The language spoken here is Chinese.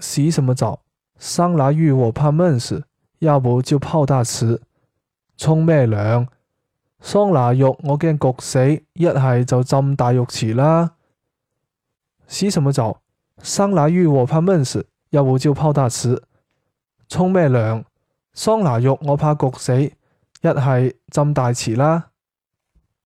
洗什么澡？桑拿浴我怕闷死，要不就泡大池。冲咩凉？桑拿浴我惊焗死，一系就浸大浴池啦。洗什么澡？桑拿浴我怕闷死，要不就泡大池。冲咩凉？桑拿浴我怕焗死，一系浸大池啦。